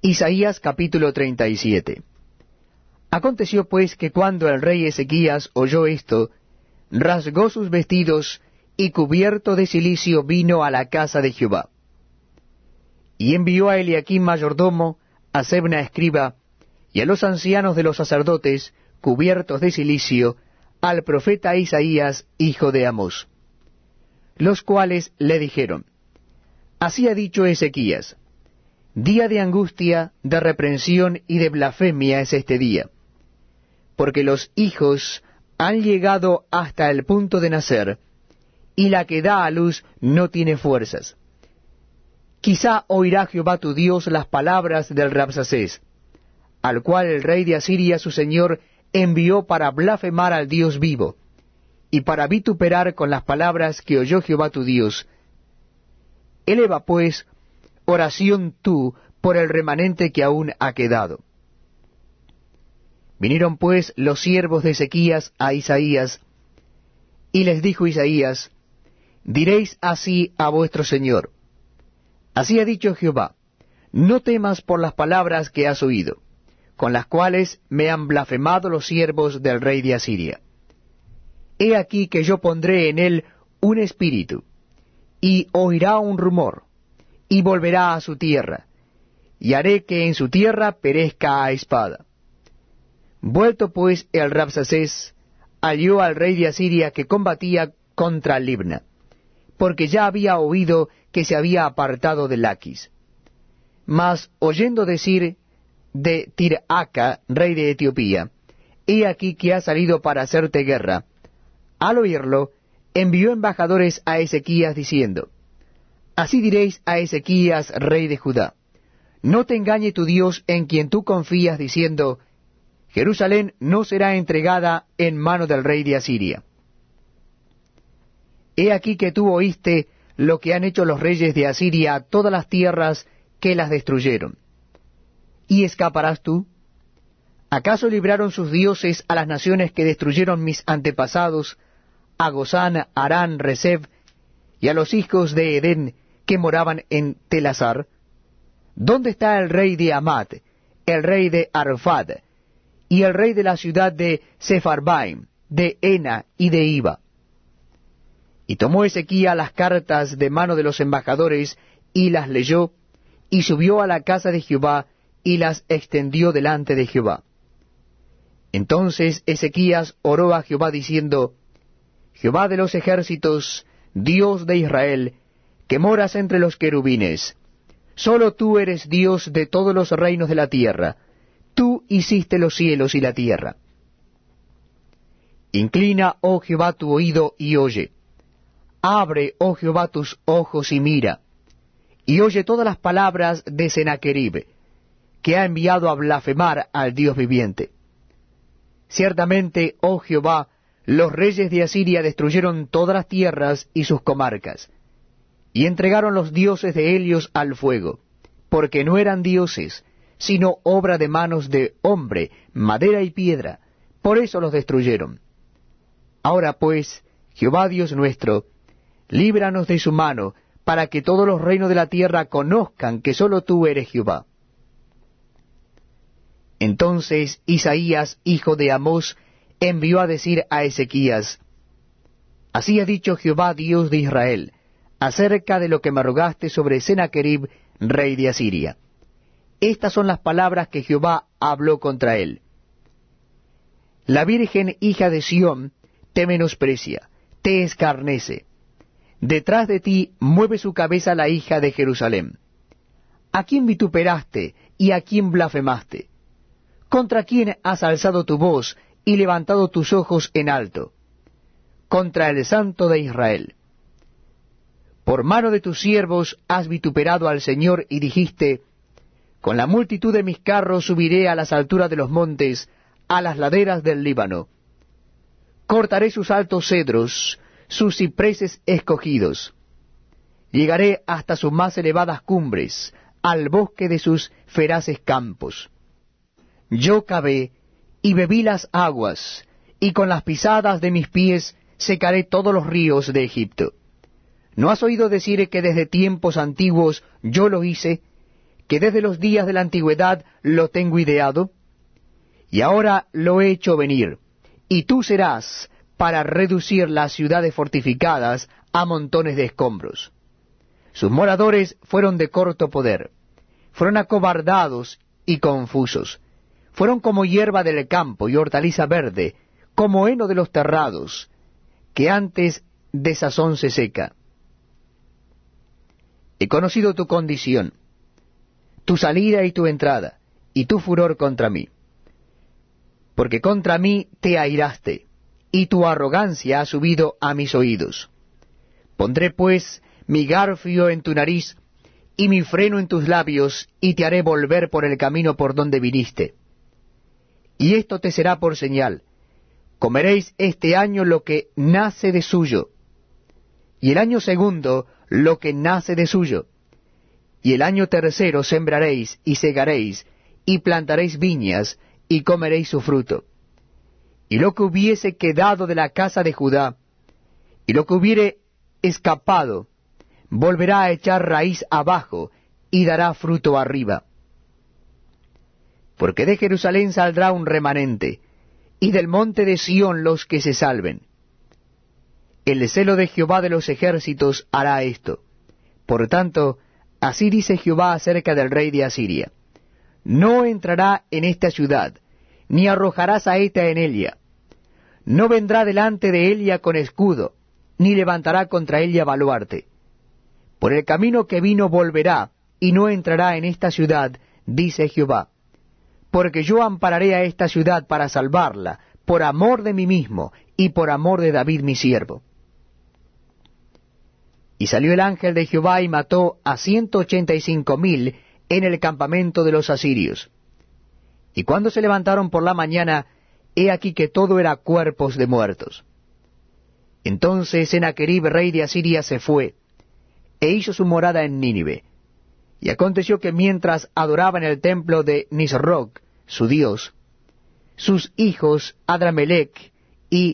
Isaías capítulo 37 Aconteció pues que cuando el rey Ezequías oyó esto, rasgó sus vestidos y cubierto de cilicio vino a la casa de Jehová. Y envió a Eliaquim mayordomo, a Sebna escriba, y a los ancianos de los sacerdotes, cubiertos de cilicio, al profeta Isaías, hijo de Amós. Los cuales le dijeron, Así ha dicho Ezequías, Día de angustia, de reprensión y de blasfemia es este día, porque los hijos han llegado hasta el punto de nacer, y la que da a luz no tiene fuerzas. Quizá oirá Jehová tu Dios las palabras del Rapsacés, al cual el rey de Asiria su señor envió para blasfemar al Dios vivo, y para vituperar con las palabras que oyó Jehová tu Dios. Eleva pues oración tú por el remanente que aún ha quedado. Vinieron pues los siervos de Ezequías a Isaías, y les dijo Isaías, Diréis así a vuestro Señor, Así ha dicho Jehová, no temas por las palabras que has oído, con las cuales me han blasfemado los siervos del rey de Asiria. He aquí que yo pondré en él un espíritu, y oirá un rumor, y volverá a su tierra, y haré que en su tierra perezca a espada. Vuelto pues el Rapsacés, halló al rey de Asiria que combatía contra Libna, porque ya había oído que se había apartado de Laquis. Mas oyendo decir de Tiraca, rey de Etiopía, he aquí que ha salido para hacerte guerra. Al oírlo, envió embajadores a Ezequías diciendo, Así diréis a Ezequías, rey de Judá, no te engañe tu Dios en quien tú confías, diciendo, Jerusalén no será entregada en mano del rey de Asiria. He aquí que tú oíste lo que han hecho los reyes de Asiria a todas las tierras que las destruyeron. ¿Y escaparás tú? ¿Acaso libraron sus dioses a las naciones que destruyeron mis antepasados, a Gozán, Arán, Rezeb, y a los hijos de Edén que moraban en Telazar? ¿Dónde está el rey de Amat, el rey de Arfad, y el rey de la ciudad de Sepharbaim, de Ena y de Iba? Y tomó Ezequiel las cartas de mano de los embajadores, y las leyó, y subió a la casa de Jehová, y las extendió delante de Jehová. Entonces Ezequías oró a Jehová diciendo, Jehová de los ejércitos, Dios de Israel, que moras entre los querubines, solo tú eres Dios de todos los reinos de la tierra, tú hiciste los cielos y la tierra. Inclina, oh Jehová, tu oído y oye. Abre, oh Jehová, tus ojos y mira, y oye todas las palabras de Sennacherib, que ha enviado a blasfemar al Dios viviente. Ciertamente, oh Jehová, los reyes de Asiria destruyeron todas las tierras y sus comarcas, y entregaron los dioses de Helios al fuego, porque no eran dioses, sino obra de manos de hombre, madera y piedra, por eso los destruyeron. Ahora pues, Jehová Dios nuestro, líbranos de su mano, para que todos los reinos de la tierra conozcan que sólo tú eres Jehová. Entonces Isaías, hijo de Amós, envió a decir a Ezequías, Así ha dicho Jehová Dios de Israel, acerca de lo que me rogaste sobre Sennacherib, rey de Asiria. Estas son las palabras que Jehová habló contra él. La Virgen hija de Sión te menosprecia, te escarnece, Detrás de ti mueve su cabeza la hija de Jerusalén. ¿A quién vituperaste y a quién blasfemaste? ¿Contra quién has alzado tu voz y levantado tus ojos en alto? Contra el Santo de Israel. Por mano de tus siervos has vituperado al Señor y dijiste, Con la multitud de mis carros subiré a las alturas de los montes, a las laderas del Líbano. Cortaré sus altos cedros, sus cipreses escogidos. Llegaré hasta sus más elevadas cumbres, al bosque de sus feraces campos. Yo cavé y bebí las aguas, y con las pisadas de mis pies secaré todos los ríos de Egipto. ¿No has oído decir que desde tiempos antiguos yo lo hice, que desde los días de la antigüedad lo tengo ideado? Y ahora lo he hecho venir, y tú serás para reducir las ciudades fortificadas a montones de escombros. Sus moradores fueron de corto poder, fueron acobardados y confusos, fueron como hierba del campo y hortaliza verde, como heno de los terrados, que antes de sazón se seca. He conocido tu condición, tu salida y tu entrada, y tu furor contra mí. Porque contra mí te airaste, y tu arrogancia ha subido a mis oídos. Pondré pues mi garfio en tu nariz, y mi freno en tus labios, y te haré volver por el camino por donde viniste. Y esto te será por señal. Comeréis este año lo que nace de suyo, y el año segundo lo que nace de suyo, y el año tercero sembraréis y segaréis, y plantaréis viñas, y comeréis su fruto. Y lo que hubiese quedado de la casa de Judá, y lo que hubiere escapado, volverá a echar raíz abajo, y dará fruto arriba. Porque de Jerusalén saldrá un remanente, y del monte de Sión los que se salven. El celo de Jehová de los ejércitos hará esto. Por tanto, así dice Jehová acerca del rey de Asiria. No entrará en esta ciudad, ni arrojará saeta en ella. No vendrá delante de ella con escudo, ni levantará contra ella baluarte. Por el camino que vino volverá, y no entrará en esta ciudad, dice Jehová. Porque yo ampararé a esta ciudad para salvarla, por amor de mí mismo, y por amor de David mi siervo. Salió el ángel de Jehová y mató a ciento ochenta y cinco mil en el campamento de los asirios. Y cuando se levantaron por la mañana, he aquí que todo era cuerpos de muertos. Entonces Sennacherib, rey de Asiria, se fue, e hizo su morada en Nínive. Y aconteció que mientras adoraba en el templo de Nisroch, su dios, sus hijos Adramelech